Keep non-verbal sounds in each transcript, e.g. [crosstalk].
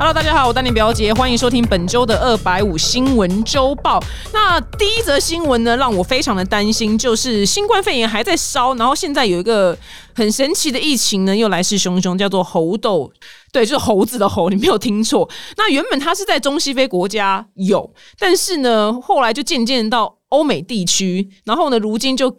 Hello，大家好，我丹尼表姐，欢迎收听本周的二百五新闻周报。那第一则新闻呢，让我非常的担心，就是新冠肺炎还在烧，然后现在有一个很神奇的疫情呢，又来势汹汹，叫做猴痘。对，就是猴子的猴，你没有听错。那原本它是在中西非国家有，但是呢，后来就渐渐到。欧美地区，然后呢，如今就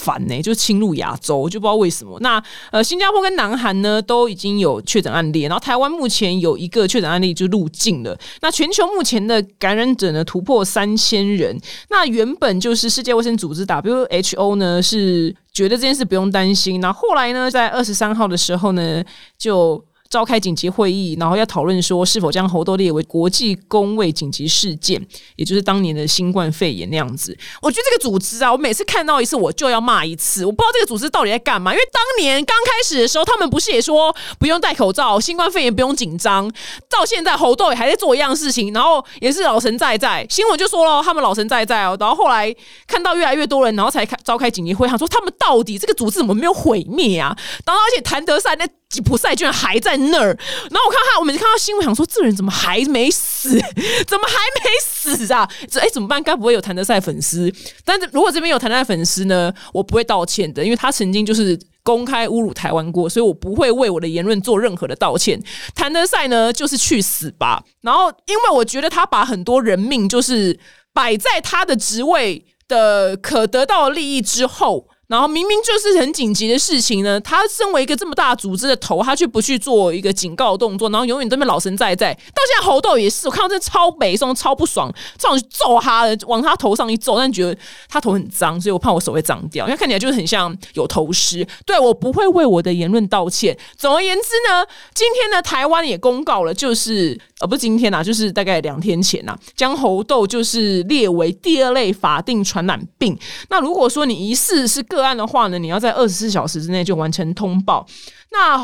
烦呢，就侵入亚洲，就不知道为什么。那呃，新加坡跟南韩呢，都已经有确诊案例，然后台湾目前有一个确诊案例就入境了。那全球目前的感染者呢，突破三千人。那原本就是世界卫生组织 WHO 呢，是觉得这件事不用担心。那后来呢，在二十三号的时候呢，就。召开紧急会议，然后要讨论说是否将猴痘列为国际公卫紧急事件，也就是当年的新冠肺炎那样子。我觉得这个组织啊，我每次看到一次我就要骂一次。我不知道这个组织到底在干嘛，因为当年刚开始的时候，他们不是也说不用戴口罩，新冠肺炎不用紧张。到现在猴痘也还在做一样事情，然后也是老神在在，新闻就说了他们老神在在哦。然后后来看到越来越多人，然后才开召开紧急会，他说他们到底这个组织怎么没有毁灭啊？然后而且谭德赛那。吉普赛居然还在那儿，然后我看他，我每次看到新闻，想说这人怎么还没死？怎么还没死？啊？这哎怎么办？该不会有谭德赛粉丝？但是如果这边有谭德赛粉丝呢，我不会道歉的，因为他曾经就是公开侮辱台湾过，所以我不会为我的言论做任何的道歉。谭德赛呢，就是去死？吧！然后因为我觉得他把很多人命就是摆在他的职位的可得到利益之后。然后明明就是很紧急的事情呢，他身为一个这么大组织的头，他却不去做一个警告动作，然后永远都被老神在在。到现在猴豆也是，我看到这超北宋超不爽，上去揍他的，往他头上一揍，但觉得他头很脏，所以我怕我手会脏掉，因为看起来就是很像有头虱。对我不会为我的言论道歉。总而言之呢，今天呢，台湾也公告了，就是呃，不是今天呐，就是大概两天前呐，将猴痘就是列为第二类法定传染病。那如果说你疑似是个案的话呢，你要在二十四小时之内就完成通报。那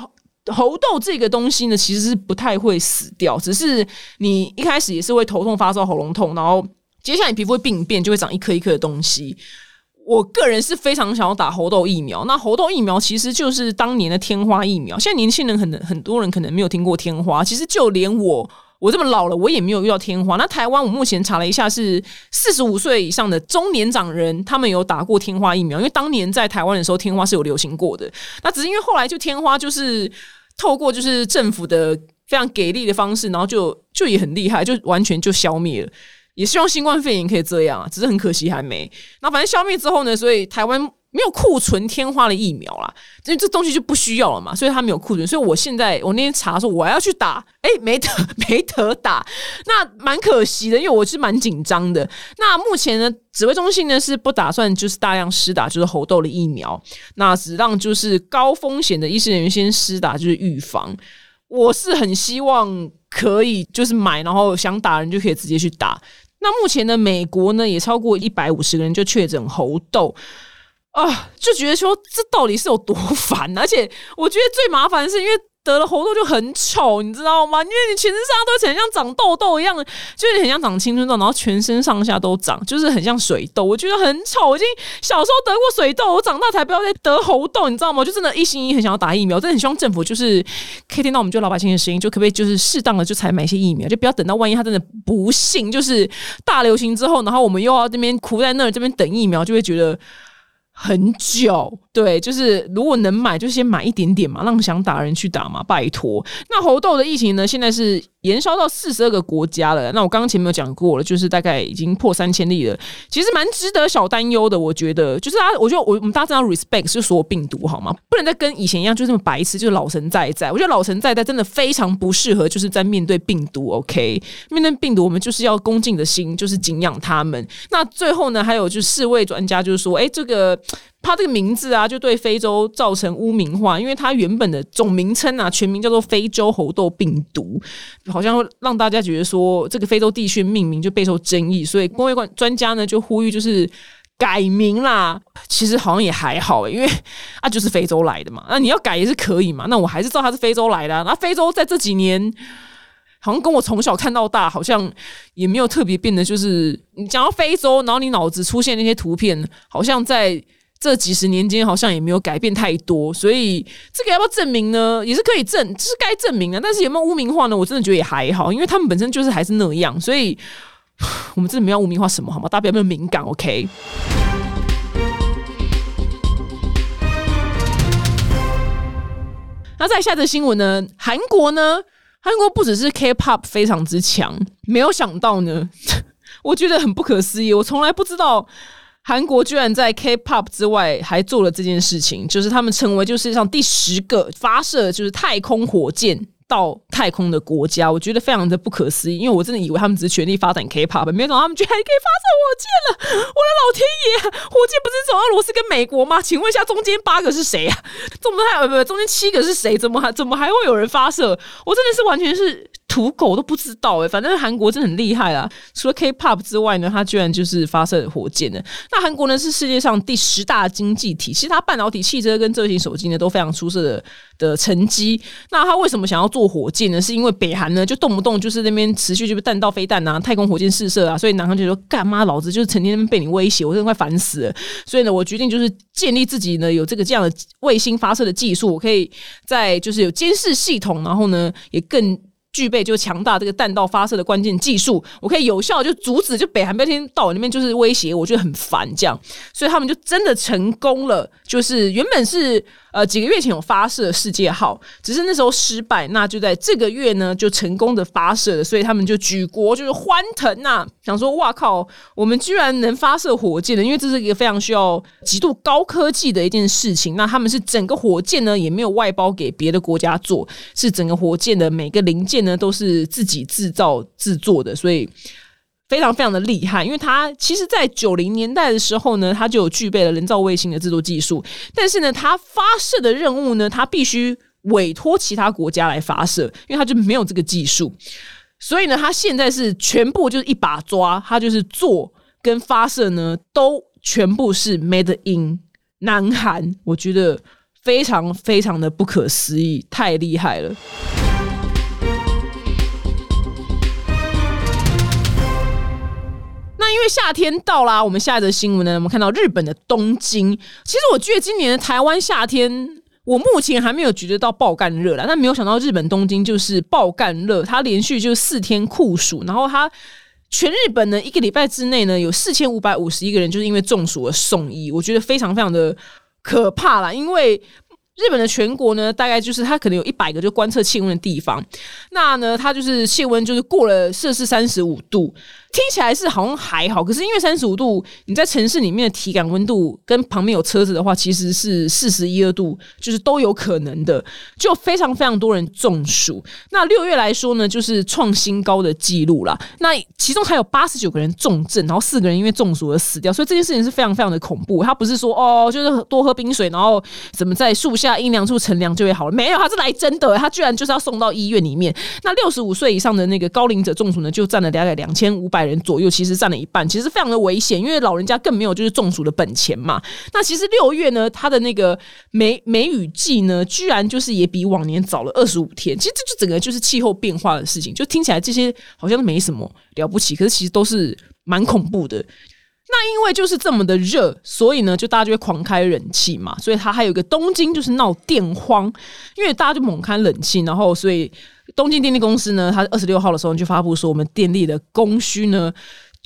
猴痘这个东西呢，其实是不太会死掉，只是你一开始也是会头痛、发烧、喉咙痛，然后接下来你皮肤会病变，就会长一颗一颗的东西。我个人是非常想要打猴痘疫苗。那猴痘疫苗其实就是当年的天花疫苗。现在年轻人可能很多人可能没有听过天花，其实就连我。我这么老了，我也没有遇到天花。那台湾，我目前查了一下，是四十五岁以上的中年长人，他们有打过天花疫苗。因为当年在台湾的时候，天花是有流行过的。那只是因为后来就天花就是透过就是政府的非常给力的方式，然后就就也很厉害，就完全就消灭了。也希望新冠肺炎可以这样啊，只是很可惜还没。那反正消灭之后呢，所以台湾。没有库存天花的疫苗啦，因为这东西就不需要了嘛，所以他没有库存。所以我现在我那天查说我要去打，哎，没得 [laughs] 没得打，那蛮可惜的，因为我是蛮紧张的。那目前呢，指挥中心呢是不打算就是大量施打就是猴痘的疫苗，那只让就是高风险的医师人员先施打，就是预防。我是很希望可以就是买，然后想打人就可以直接去打。那目前呢，美国呢也超过一百五十个人就确诊猴痘。啊，就觉得说这到底是有多 [laughs] 烦，而且我觉得最麻烦的是，因为得了猴痘就很丑，你知道吗？因为你全身上下都很像长痘痘一样，就是很像长青春痘，然后全身上下都长，就是很像水痘。我觉得很丑，我已经小时候得过水痘，我长大才不要再得猴痘，你知道吗？就真的一心一意很想要打疫苗，真的很希望政府就是可以听到我们就老百姓的声音，就可不可以就是适当的就采买一些疫苗，就不要等到万一他真的不幸就是大流行之后，然后我们又要这边苦在那儿这边等疫苗，就会觉得。很久，对，就是如果能买，就先买一点点嘛，让想打人去打嘛，拜托。那猴痘的疫情呢，现在是。延烧到四十二个国家了，那我刚刚前面有讲过了，就是大概已经破三千例了，其实蛮值得小担忧的。我觉得，就是啊，我觉得我我们大家知道 respect 是所有病毒好吗？不能再跟以前一样就这么白痴，就是老神在在。我觉得老神在在真的非常不适合，就是在面对病毒。OK，面对病毒，我们就是要恭敬的心，就是敬仰他们。那最后呢，还有就是世卫专家就是说，哎，这个。它这个名字啊，就对非洲造成污名化，因为它原本的总名称啊，全名叫做非洲猴痘病毒，好像让大家觉得说这个非洲地区命名就备受争议，所以工业专专家呢就呼吁就是改名啦。其实好像也还好，因为啊就是非洲来的嘛，那你要改也是可以嘛。那我还是知道他是非洲来的。那非洲在这几年好像跟我从小看到大，好像也没有特别变得就是你讲到非洲，然后你脑子出现那些图片，好像在。这几十年间好像也没有改变太多，所以这个要不要证明呢？也是可以证，是该证明的。但是有没有污名化呢？我真的觉得也还好，因为他们本身就是还是那样，所以我们真的没有污名化什么，好吗？大家不要那么敏感，OK？那再下则新闻呢？韩国呢？韩国不只是 K-pop 非常之强，没有想到呢，[laughs] 我觉得很不可思议。我从来不知道。韩国居然在 K-pop 之外还做了这件事情，就是他们成为就世界上第十个发射就是太空火箭到太空的国家，我觉得非常的不可思议。因为我真的以为他们只是全力发展 K-pop，没想到他们居然还可以发射火箭了！我的老天爷，火箭不是走俄罗斯跟美国吗？请问一下，中间八个是谁啊？中间还有不不，中间七个是谁？怎么还怎么还会有人发射？我真的是完全是。土狗都不知道哎，反正韩国真的很厉害啦。除了 K-pop 之外呢，它居然就是发射火箭的。那韩国呢是世界上第十大经济体，其实它半导体、汽车跟这型手机呢都非常出色的的成绩。那它为什么想要做火箭呢？是因为北韩呢就动不动就是那边持续就是弹道飞弹啊、太空火箭试射啊，所以南韩就说干嘛？老子就是成天被你威胁，我真的快烦死了。所以呢，我决定就是建立自己呢有这个这样的卫星发射的技术，我可以在就是有监视系统，然后呢也更。具备就强大这个弹道发射的关键技术，我可以有效就阻止就北韩一天到我那边就是威胁，我觉得很烦这样，所以他们就真的成功了，就是原本是。呃，几个月前有发射世界号，只是那时候失败。那就在这个月呢，就成功的发射了，所以他们就举国就是欢腾呐，想说哇靠，我们居然能发射火箭的，因为这是一个非常需要极度高科技的一件事情。那他们是整个火箭呢也没有外包给别的国家做，是整个火箭的每个零件呢都是自己制造制作的，所以。非常非常的厉害，因为它其实，在九零年代的时候呢，它就有具备了人造卫星的制作技术。但是呢，它发射的任务呢，它必须委托其他国家来发射，因为它就没有这个技术。所以呢，它现在是全部就是一把抓，它就是做跟发射呢，都全部是 made in 南韩。我觉得非常非常的不可思议，太厉害了。因为夏天到啦，我们下一则新闻呢，我们看到日本的东京。其实我觉得今年的台湾夏天，我目前还没有觉得到爆干热了，但没有想到日本东京就是爆干热，它连续就四天酷暑，然后它全日本呢一个礼拜之内呢有四千五百五十一个人就是因为中暑而送医，我觉得非常非常的可怕啦，因为。日本的全国呢，大概就是它可能有一百个就观测气温的地方，那呢，它就是气温就是过了摄氏三十五度。听起来是好像还好，可是因为三十五度，你在城市里面的体感温度跟旁边有车子的话，其实是四十一二度，就是都有可能的，就非常非常多人中暑。那六月来说呢，就是创新高的记录啦。那其中还有八十九个人重症，然后四个人因为中暑而死掉，所以这件事情是非常非常的恐怖。他不是说哦，就是多喝冰水，然后怎么在树下阴凉处乘凉就会好了？没有，他是来真的，他居然就是要送到医院里面。那六十五岁以上的那个高龄者中暑呢，就占了大概两千五百。人左右其实占了一半，其实非常的危险，因为老人家更没有就是中暑的本钱嘛。那其实六月呢，它的那个梅梅雨季呢，居然就是也比往年早了二十五天。其实这就整个就是气候变化的事情，就听起来这些好像没什么了不起，可是其实都是蛮恐怖的。那因为就是这么的热，所以呢，就大家就会狂开冷气嘛。所以它还有一个东京就是闹电荒，因为大家就猛开冷气，然后所以。东京电力公司呢，它二十六号的时候就发布说，我们电力的供需呢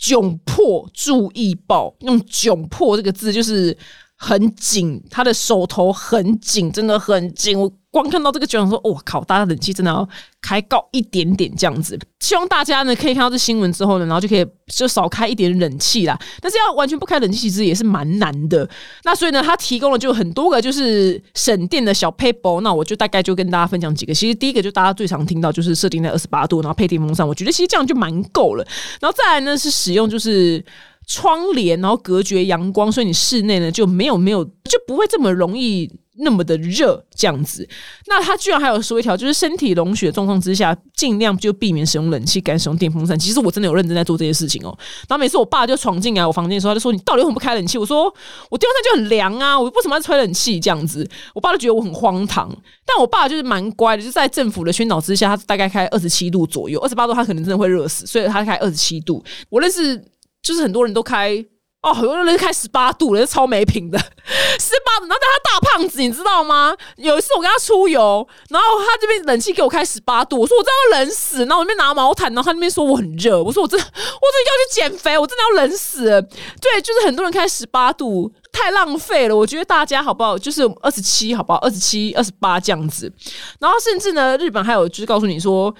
窘迫，注意报，用窘迫这个字就是很紧，他的手头很紧，真的很紧。我。光看到这个就想说，我靠！大家冷气真的要开高一点点这样子。希望大家呢可以看到这新闻之后呢，然后就可以就少开一点冷气啦。但是要完全不开冷气，其实也是蛮难的。那所以呢，他提供了就很多个就是省电的小 paper。那我就大概就跟大家分享几个。其实第一个就大家最常听到就是设定在二十八度，然后配电风扇。我觉得其实这样就蛮够了。然后再来呢是使用就是窗帘，然后隔绝阳光，所以你室内呢就没有没有就不会这么容易。那么的热这样子，那他居然还有说一条，就是身体融雪状况之下，尽量就避免使用冷气，改使用电风扇。其实我真的有认真在做这些事情哦。然后每次我爸就闯进来我房间的时候，他就说：“你到底为什么不开冷气？”我说：“我电风扇就很凉啊，我为什么要吹冷气？”这样子，我爸就觉得我很荒唐。但我爸就是蛮乖的，就在政府的宣导之下，他大概开二十七度左右，二十八度他可能真的会热死，所以他开二十七度。我认识就是很多人都开。哦，有的人开十八度了，超没品的，[laughs] 十八度。然后但他大胖子，你知道吗？有一次我跟他出游，然后他这边冷气给我开十八度，我说我真的要冷死。然后我那边拿毛毯，然后他那边说我很热，我说我真我真的要去减肥，我真的要冷死。[laughs] 对，就是很多人开十八度，太浪费了。我觉得大家好不好？就是二十七，好不好？二十七、二十八这样子。然后甚至呢，日本还有就是告诉你说。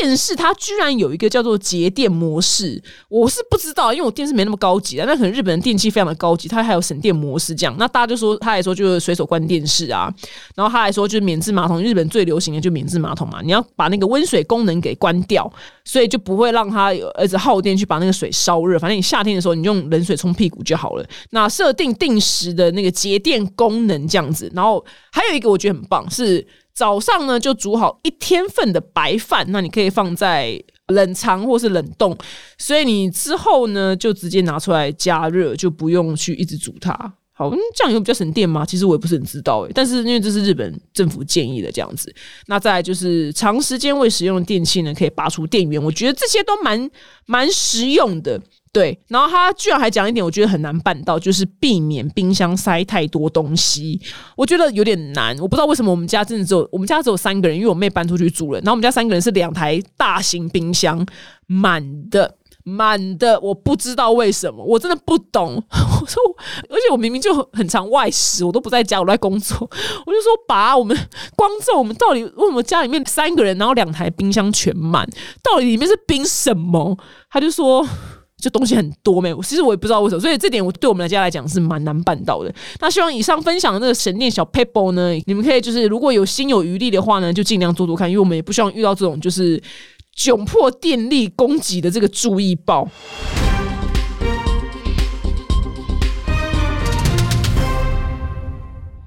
电视它居然有一个叫做节电模式，我是不知道，因为我电视没那么高级啊。那可能日本的电器非常的高级，它还有省电模式这样。那大家就说，他还说就是随手关电视啊，然后他还说就是免治马桶，日本最流行的就免治马桶嘛，你要把那个温水功能给关掉，所以就不会让它儿子耗电去把那个水烧热。反正你夏天的时候你用冷水冲屁股就好了。那设定定时的那个节电功能这样子，然后还有一个我觉得很棒是。早上呢，就煮好一天份的白饭，那你可以放在冷藏或是冷冻，所以你之后呢就直接拿出来加热，就不用去一直煮它。好，这样有比较省电吗？其实我也不是很知道诶，但是因为这是日本政府建议的这样子，那再就是长时间未使用的电器呢，可以拔出电源，我觉得这些都蛮蛮实用的。对，然后他居然还讲一点，我觉得很难办到，就是避免冰箱塞太多东西。我觉得有点难，我不知道为什么我们家真的只有我们家只有三个人，因为我妹搬出去住了。然后我们家三个人是两台大型冰箱，满的满的，我不知道为什么，我真的不懂。[laughs] 我说，而且我明明就很常外食，我都不在家，我在工作。我就说，爸，我们光这我们到底为什么家里面三个人，然后两台冰箱全满，到底里面是冰什么？他就说。就东西很多没有，其实我也不知道为什么，所以这点我对我们家来讲是蛮难办到的。那希望以上分享的那个神殿小 paper 呢，你们可以就是如果有心有余力的话呢，就尽量做做看，因为我们也不希望遇到这种就是窘迫电力供给的这个注意报。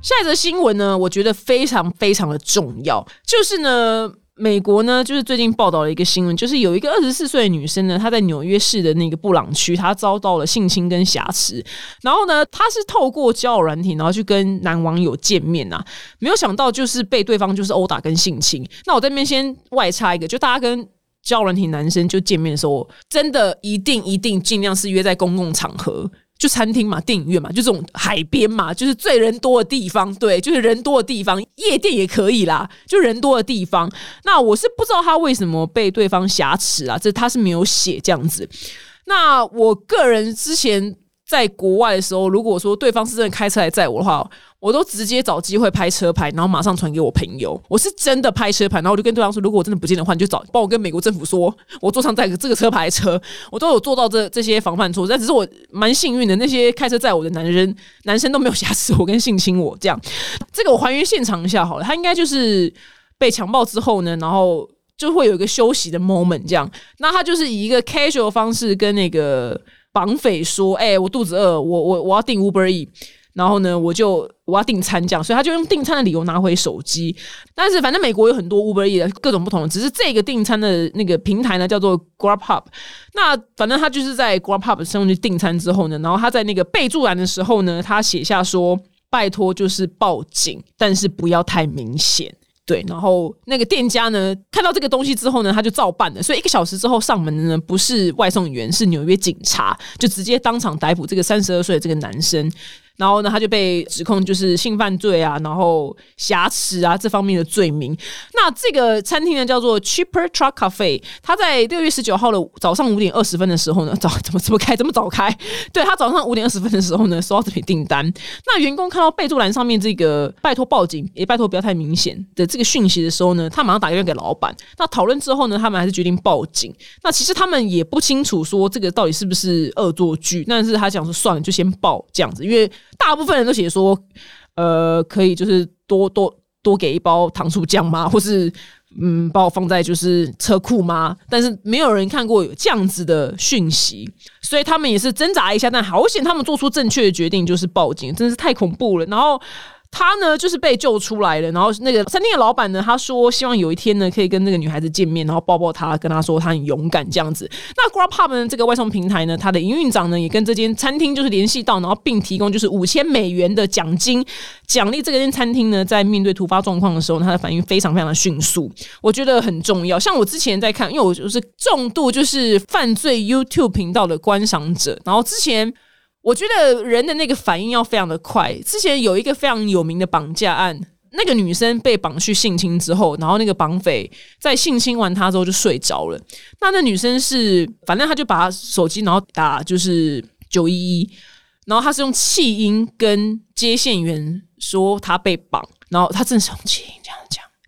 下一则新闻呢，我觉得非常非常的重要，就是呢。美国呢，就是最近报道了一个新闻，就是有一个二十四岁的女生呢，她在纽约市的那个布朗区，她遭到了性侵跟挟持。然后呢，她是透过交友软体，然后去跟男网友见面呐，没有想到就是被对方就是殴打跟性侵。那我这边先外插一个，就大家跟交友软体男生就见面的时候，真的一定一定尽量是约在公共场合。就餐厅嘛，电影院嘛，就这种海边嘛，就是最人多的地方。对，就是人多的地方，夜店也可以啦。就人多的地方，那我是不知道他为什么被对方挟持啊？这他是没有写这样子。那我个人之前。在国外的时候，如果说对方是真的开车来载我的话，我都直接找机会拍车牌，然后马上传给我朋友。我是真的拍车牌，然后我就跟对方说，如果我真的不见的话，你就找帮我跟美国政府说，我坐上载这个车牌车，我都有做到这这些防范措施。但只是我蛮幸运的，那些开车载我的男人男生都没有挟持我跟性侵我。这样，这个我还原现场一下好了，他应该就是被强暴之后呢，然后就会有一个休息的 moment，这样，那他就是以一个 casual 方式跟那个。绑匪说：“哎，我肚子饿，我我我要订 Uber E，然后呢，我就我要订餐这样，所以他就用订餐的理由拿回手机。但是反正美国有很多 Uber E 的各种不同的，只是这个订餐的那个平台呢叫做 Grubhub。那反正他就是在 Grubhub 上去订餐之后呢，然后他在那个备注栏的时候呢，他写下说：拜托就是报警，但是不要太明显。”对，然后那个店家呢，看到这个东西之后呢，他就照办了。所以一个小时之后上门的呢，不是外送员，是纽约警察，就直接当场逮捕这个三十二岁的这个男生。然后呢，他就被指控就是性犯罪啊，然后挟持啊这方面的罪名。那这个餐厅呢叫做 Cheaper Truck Cafe，他在六月十九号的早上五点二十分的时候呢，早怎么怎么开这么早开？对他早上五点二十分的时候呢，收到这笔订单。那员工看到备注栏上面这个“拜托报警，也拜托不要太明显”的这个讯息的时候呢，他马上打电话给老板。那讨论之后呢，他们还是决定报警。那其实他们也不清楚说这个到底是不是恶作剧，但是他想说算了，就先报这样子，因为。大部分人都写说，呃，可以就是多多多给一包糖醋酱吗？[laughs] 或是嗯，把我放在就是车库吗？但是没有人看过有这样子的讯息，所以他们也是挣扎一下，但好险他们做出正确的决定，就是报警，真是太恐怖了。然后。他呢，就是被救出来了。然后那个餐厅的老板呢，他说希望有一天呢，可以跟那个女孩子见面，然后抱抱她，跟她说她很勇敢这样子。那 Grubhub，这个外送平台呢，它的营运长呢，也跟这间餐厅就是联系到，然后并提供就是五千美元的奖金奖励这个间餐厅呢，在面对突发状况的时候，他的反应非常非常的迅速，我觉得很重要。像我之前在看，因为我就是重度就是犯罪 YouTube 频道的观赏者，然后之前。我觉得人的那个反应要非常的快。之前有一个非常有名的绑架案，那个女生被绑去性侵之后，然后那个绑匪在性侵完她之后就睡着了。那那女生是，反正她就把手机然后打就是九一一，然后她是用气音跟接线员说她被绑，然后她真的是用气音这样讲。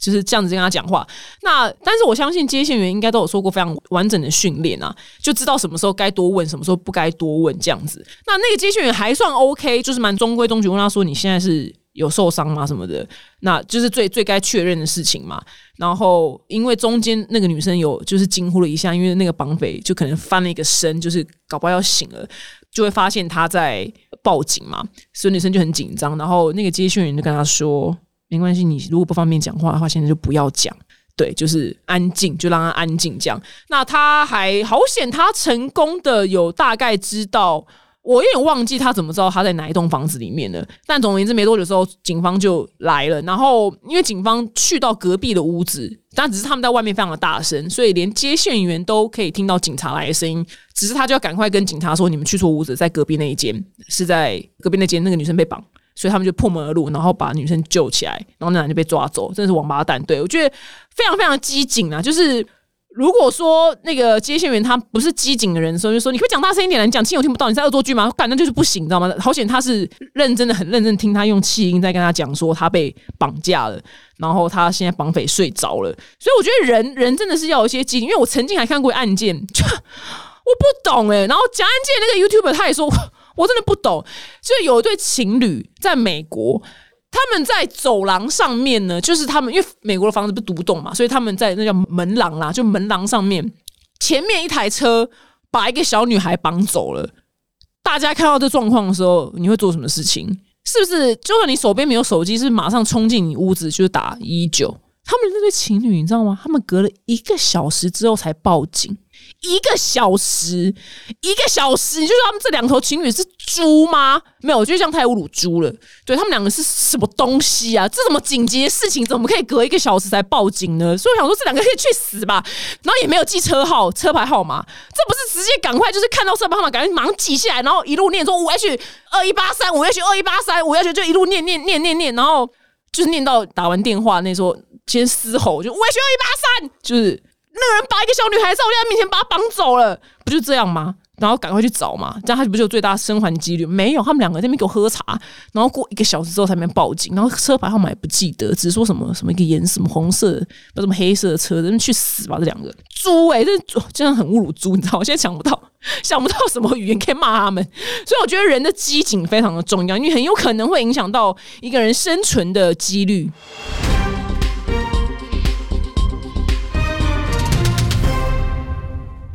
就是这样子跟他讲话。那但是我相信接线员应该都有受过非常完整的训练啊，就知道什么时候该多问，什么时候不该多问这样子。那那个接线员还算 OK，就是蛮中规中矩。问他说：“你现在是有受伤吗？什么的？”那就是最最该确认的事情嘛。然后因为中间那个女生有就是惊呼了一下，因为那个绑匪就可能翻了一个身，就是搞不好要醒了，就会发现他在报警嘛，所以女生就很紧张。然后那个接线员就跟他说。没关系，你如果不方便讲话的话，现在就不要讲。对，就是安静，就让他安静讲。那他还好险，他成功的有大概知道，我有点忘记他怎么知道他在哪一栋房子里面的。但总而言之，没多久之后，警方就来了。然后因为警方去到隔壁的屋子，但只是他们在外面非常的大声，所以连接线员都可以听到警察来的声音。只是他就要赶快跟警察说：“你们去错屋子，在隔壁那一间，是在隔壁那间，那个女生被绑。”所以他们就破门而入，然后把女生救起来，然后那男就被抓走，真的是王八蛋。对我觉得非常非常机警啊！就是如果说那个接线员他不是机警的人，所以就说你可以讲大声一点，你讲轻我听不到，你在恶作剧吗？感觉就是不行，你知道吗？好险他是认真的，很认真听他用气音在跟他讲说他被绑架了，然后他现在绑匪睡着了。所以我觉得人人真的是要有一些机警，因为我曾经还看过案件，我不懂哎。然后讲案件那个 YouTuber 他也说。我真的不懂，就有一对情侣在美国，他们在走廊上面呢，就是他们因为美国的房子不独栋嘛，所以他们在那叫门廊啦，就门廊上面，前面一台车把一个小女孩绑走了。大家看到这状况的时候，你会做什么事情？是不是？就算你手边没有手机，是马上冲进你屋子就打一九？他们那对情侣，你知道吗？他们隔了一个小时之后才报警。一个小时，一个小时，你就说他们这两头情侣是猪吗？没有，我觉得这样太侮辱猪了。对他们两个是什么东西啊？这什么紧急的事情，怎么可以隔一个小时才报警呢？所以我想说，这两个可以去死吧。然后也没有记车号、车牌号码，这不是直接赶快就是看到车牌号码，赶紧忙记下来，然后一路念说五 H 二一八三，五 H 二一八三，五 H 就一路念念念念念，然后就是念到打完电话那时候先嘶吼，就五 H 二一八三，就是。那个人把一个小女孩在我家面前把她绑走了，不就这样吗？然后赶快去找嘛，这样他不就有最大生还几率？没有，他们两个在那边给我喝茶，然后过一个小时之后才能报警，然后车牌号码也不记得，只是说什么什么一个颜什么红色，不什么黑色的车，人去死吧！这两个猪哎，这真的很侮辱猪，你知道？我现在想不到想不到什么语言可以骂他们，所以我觉得人的机警非常的重要，因为很有可能会影响到一个人生存的几率。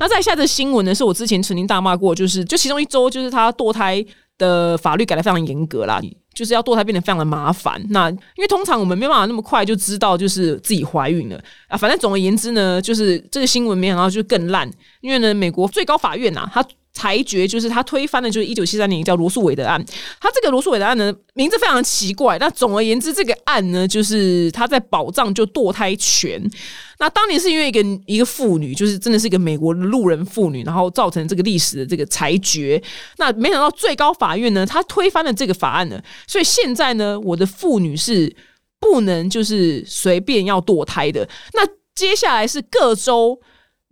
那再下的新闻呢？是我之前曾经大骂过，就是就其中一周，就是他堕胎的法律改的非常严格啦，就是要堕胎变得非常的麻烦。那因为通常我们没办法那么快就知道就是自己怀孕了啊。反正总而言之呢，就是这个新闻没想到就更烂，因为呢，美国最高法院呐，他。裁决就是他推翻的，就是一九七三年叫罗素韦的案。他这个罗素韦的案呢，名字非常奇怪。那总而言之，这个案呢，就是他在保障就堕胎权。那当年是因为一个一个妇女，就是真的是一个美国路人妇女，然后造成这个历史的这个裁决。那没想到最高法院呢，他推翻了这个法案呢，所以现在呢，我的妇女是不能就是随便要堕胎的。那接下来是各州。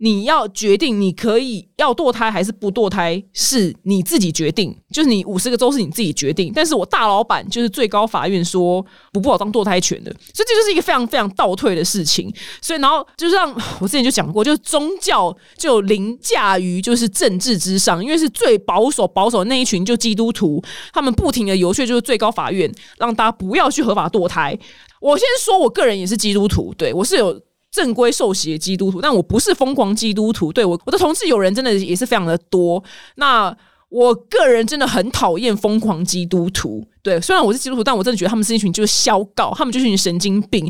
你要决定，你可以要堕胎还是不堕胎，是你自己决定。就是你五十个州是你自己决定，但是我大老板就是最高法院说不不好当堕胎权的，所以这就是一个非常非常倒退的事情。所以，然后就是让我之前就讲过，就是宗教就凌驾于就是政治之上，因为是最保守保守那一群就基督徒，他们不停的游说就是最高法院让大家不要去合法堕胎。我先说我个人也是基督徒，对我是有。正规受洗的基督徒，但我不是疯狂基督徒。对我，我的同事有人真的也是非常的多。那我个人真的很讨厌疯狂基督徒。对，虽然我是基督徒，但我真的觉得他们是一群就是消告，他们就是一群神经病。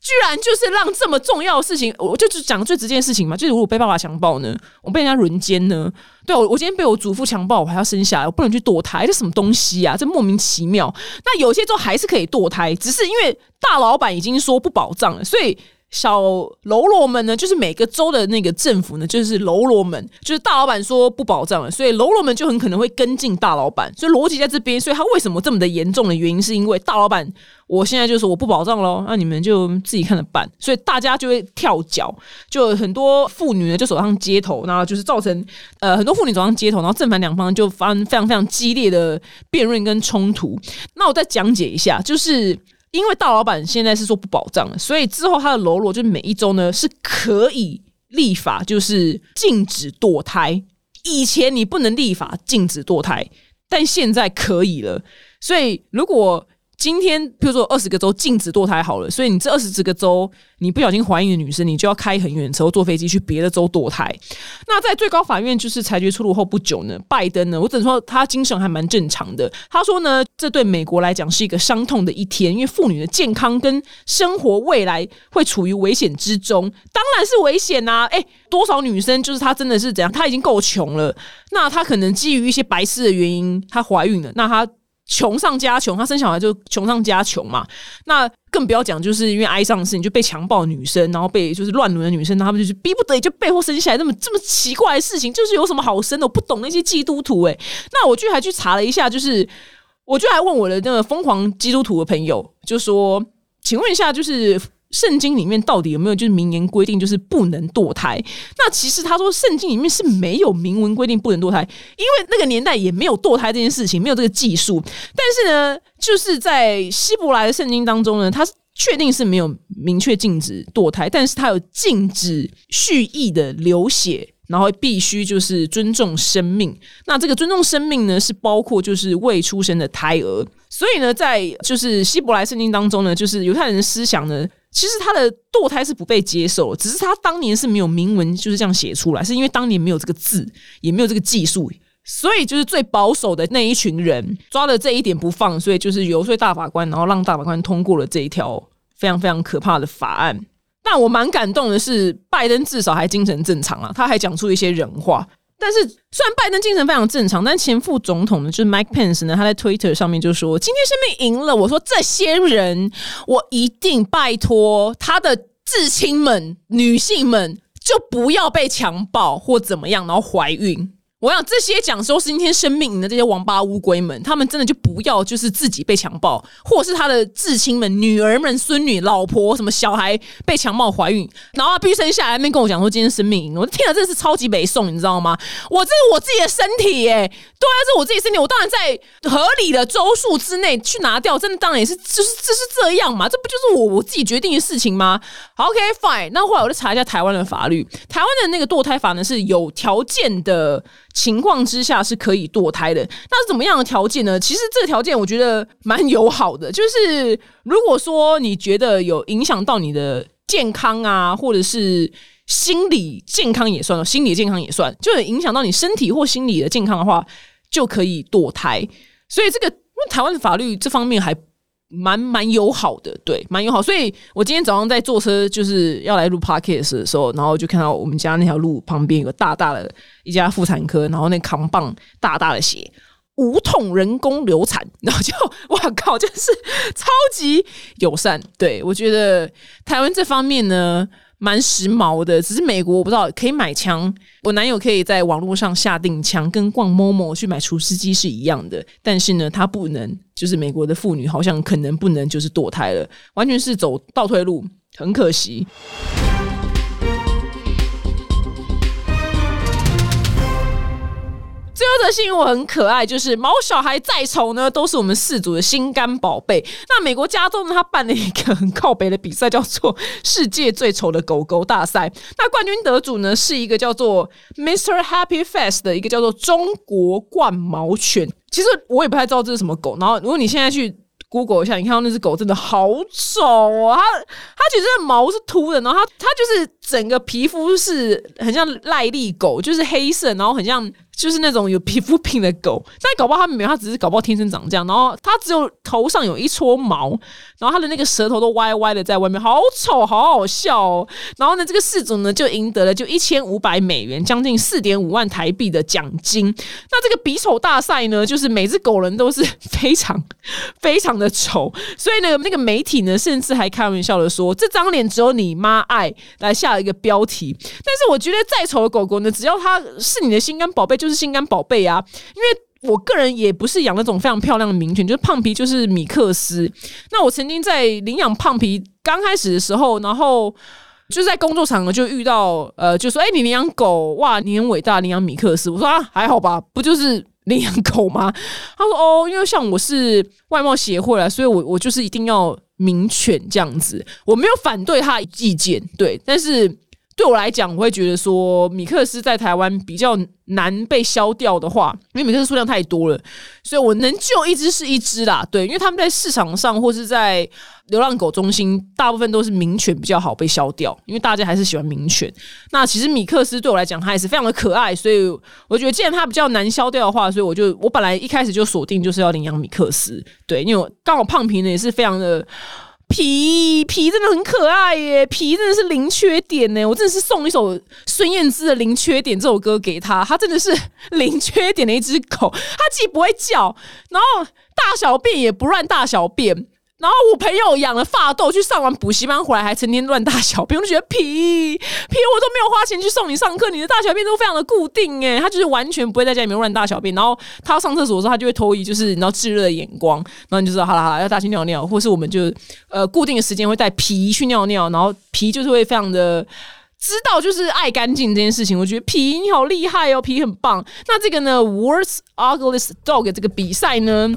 居然就是让这么重要的事情，我就只讲最直接的事情嘛，就是如果被爸爸强暴呢，我被人家轮奸呢，对我，我今天被我祖父强暴，我还要生下来，我不能去堕胎，这什么东西啊？这莫名其妙。那有些州还是可以堕胎，只是因为大老板已经说不保障了，所以。小喽啰们呢，就是每个州的那个政府呢，就是喽啰们，就是大老板说不保障了，所以喽啰们就很可能会跟进大老板。所以逻辑在这边，所以他为什么这么的严重的原因，是因为大老板我现在就是我不保障喽，那你们就自己看着办。所以大家就会跳脚，就很多妇女呢就走上街头，然后就是造成呃很多妇女走上街头，然后正反两方就发生非常非常激烈的辩论跟冲突。那我再讲解一下，就是。因为大老板现在是说不保障了，所以之后他的喽啰就每一周呢是可以立法，就是禁止堕胎。以前你不能立法禁止堕胎，但现在可以了。所以如果今天，比如说二十个州禁止堕胎好了，所以你这二十几个州，你不小心怀孕的女生，你就要开很远车坐飞机去别的州堕胎。那在最高法院就是裁决出炉后不久呢，拜登呢，我只能说他精神还蛮正常的。他说呢，这对美国来讲是一个伤痛的一天，因为妇女的健康跟生活未来会处于危险之中，当然是危险呐！哎，多少女生就是她真的是怎样？她已经够穷了，那她可能基于一些白痴的原因，她怀孕了，那她。穷上加穷，他生小孩就穷上加穷嘛。那更不要讲，就是因为哀伤的事情就被强暴女生，然后被就是乱伦的女生，他们就是逼不得已就背后生下来，那么这么奇怪的事情，就是有什么好生的？我不懂那些基督徒哎。那我就还去查了一下，就是我就还问我的那个疯狂基督徒的朋友，就说，请问一下，就是。圣经里面到底有没有就是明言规定就是不能堕胎？那其实他说圣经里面是没有明文规定不能堕胎，因为那个年代也没有堕胎这件事情，没有这个技术。但是呢，就是在希伯来的圣经当中呢，他确定是没有明确禁止堕胎，但是他有禁止蓄意的流血，然后必须就是尊重生命。那这个尊重生命呢，是包括就是未出生的胎儿。所以呢，在就是希伯来圣经当中呢，就是犹太人的思想呢。其实他的堕胎是不被接受，只是他当年是没有明文就是这样写出来，是因为当年没有这个字，也没有这个技术，所以就是最保守的那一群人抓了这一点不放，所以就是游说大法官，然后让大法官通过了这一条非常非常可怕的法案。但我蛮感动的是，拜登至少还精神正常啊，他还讲出一些人话。但是，虽然拜登精神非常正常，但前副总统呢，就是 Mike Pence 呢，他在 Twitter 上面就说：“今天生命赢了。”我说：“这些人，我一定拜托他的至亲们、女性们，就不要被强暴或怎么样，然后怀孕。”我想这些讲说是今天生命的这些王八乌龟们，他们真的就不要就是自己被强暴，或者是他的至亲们、女儿们、孙女、老婆什么小孩被强暴怀孕，然后必须生下来，那边跟我讲说今天生命，我听了真的是超级北宋，你知道吗？我这是我自己的身体耶，对啊，这是我自己身体，我当然在合理的周数之内去拿掉，真的当然也是就是这是这样嘛，这不就是我我自己决定的事情吗？好，OK fine，那后来我就查一下台湾的法律，台湾的那个堕胎法呢是有条件的。情况之下是可以堕胎的，那是怎么样的条件呢？其实这个条件我觉得蛮友好的，就是如果说你觉得有影响到你的健康啊，或者是心理健康也算，心理健康也算，就有影响到你身体或心理的健康的话，就可以堕胎。所以这个台湾的法律这方面还。蛮蛮友好的，对，蛮友好。所以我今天早上在坐车，就是要来录 podcast 的时候，然后就看到我们家那条路旁边有个大大的一家妇产科，然后那扛棒大大的写无痛人工流产，然后就哇靠，就是 [laughs] 超级友善。对我觉得台湾这方面呢。蛮时髦的，只是美国我不知道可以买枪，我男友可以在网络上下定枪，跟逛 Momo 去买厨师机是一样的。但是呢，他不能，就是美国的妇女好像可能不能，就是堕胎了，完全是走倒退路，很可惜。最后的新闻很可爱，就是毛小孩再丑呢，都是我们四组的心肝宝贝。那美国加州呢，他办了一个很靠北的比赛，叫做“世界最丑的狗狗大赛”。那冠军得主呢，是一个叫做 Mr. Happy Face 的一个叫做中国冠毛犬。其实我也不太知道这是什么狗。然后，如果你现在去 Google 一下，你看到那只狗真的好丑啊！它它其实毛是秃的，然后它它就是整个皮肤是很像赖痢狗，就是黑色，然后很像。就是那种有皮肤病的狗，但搞不好它没有，它只是搞不好天生长这样。然后它只有头上有一撮毛，然后它的那个舌头都歪歪的在外面，好丑，好好笑哦。然后呢，这个事主呢就赢得了就一千五百美元，将近四点五万台币的奖金。那这个比丑大赛呢，就是每只狗人都是非常非常的丑，所以呢，那个媒体呢甚至还开玩笑的说，这张脸只有你妈爱来下一个标题。但是我觉得再丑的狗狗呢，只要它是你的心肝宝贝，就就是心肝宝贝啊！因为我个人也不是养那种非常漂亮的名犬，就是胖皮，就是米克斯。那我曾经在领养胖皮刚开始的时候，然后就在工作场合就遇到，呃，就说：“哎，你领养狗哇，你很伟大，领养米克斯。”我说：“啊，还好吧，不就是 [laughs] 领养狗吗？”他说：“哦，因为像我是外貌协会啊，所以我我就是一定要名犬这样子，我没有反对他意见，对，但是。”对我来讲，我会觉得说米克斯在台湾比较难被消掉的话，因为米克斯数量太多了，所以我能救一只是一只啦。对，因为他们在市场上或是在流浪狗中心，大部分都是名犬比较好被消掉，因为大家还是喜欢名犬。那其实米克斯对我来讲，它也是非常的可爱，所以我觉得既然它比较难消掉的话，所以我就我本来一开始就锁定就是要领养米克斯。对，因为我刚好胖平呢也是非常的。皮皮真的很可爱耶，皮真的是零缺点呢。我真的是送一首孙燕姿的《零缺点》这首歌给他，他真的是零缺点的一只狗。它既不会叫，然后大小便也不乱大小便。然后我朋友养了发豆，去上完补习班回来还成天乱大小便，我就觉得皮皮我都没有花钱去送你上课，你的大小便都非常的固定哎，他就是完全不会在家里面乱大小便。然后他要上厕所的时候，他就会投以就是你知道炙热的眼光，然后你就知道好了好了要大去尿尿，或是我们就呃固定的时间会带皮去尿尿，然后皮就是会非常的。知道就是爱干净这件事情，我觉得皮你好厉害哦，皮很棒。那这个呢，World's Ugliest Dog 这个比赛呢，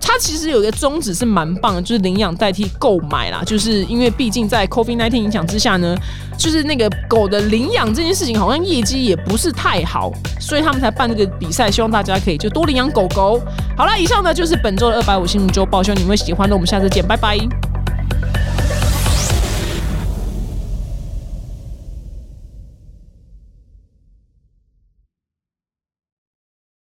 它其实有一个宗旨是蛮棒的，就是领养代替购买啦。就是因为毕竟在 COVID-19 影响之下呢，就是那个狗的领养这件事情好像业绩也不是太好，所以他们才办这个比赛，希望大家可以就多领养狗狗。好了，以上呢就是本周的二百五新闻周报，希望你们会喜欢的。我们下次见，拜拜。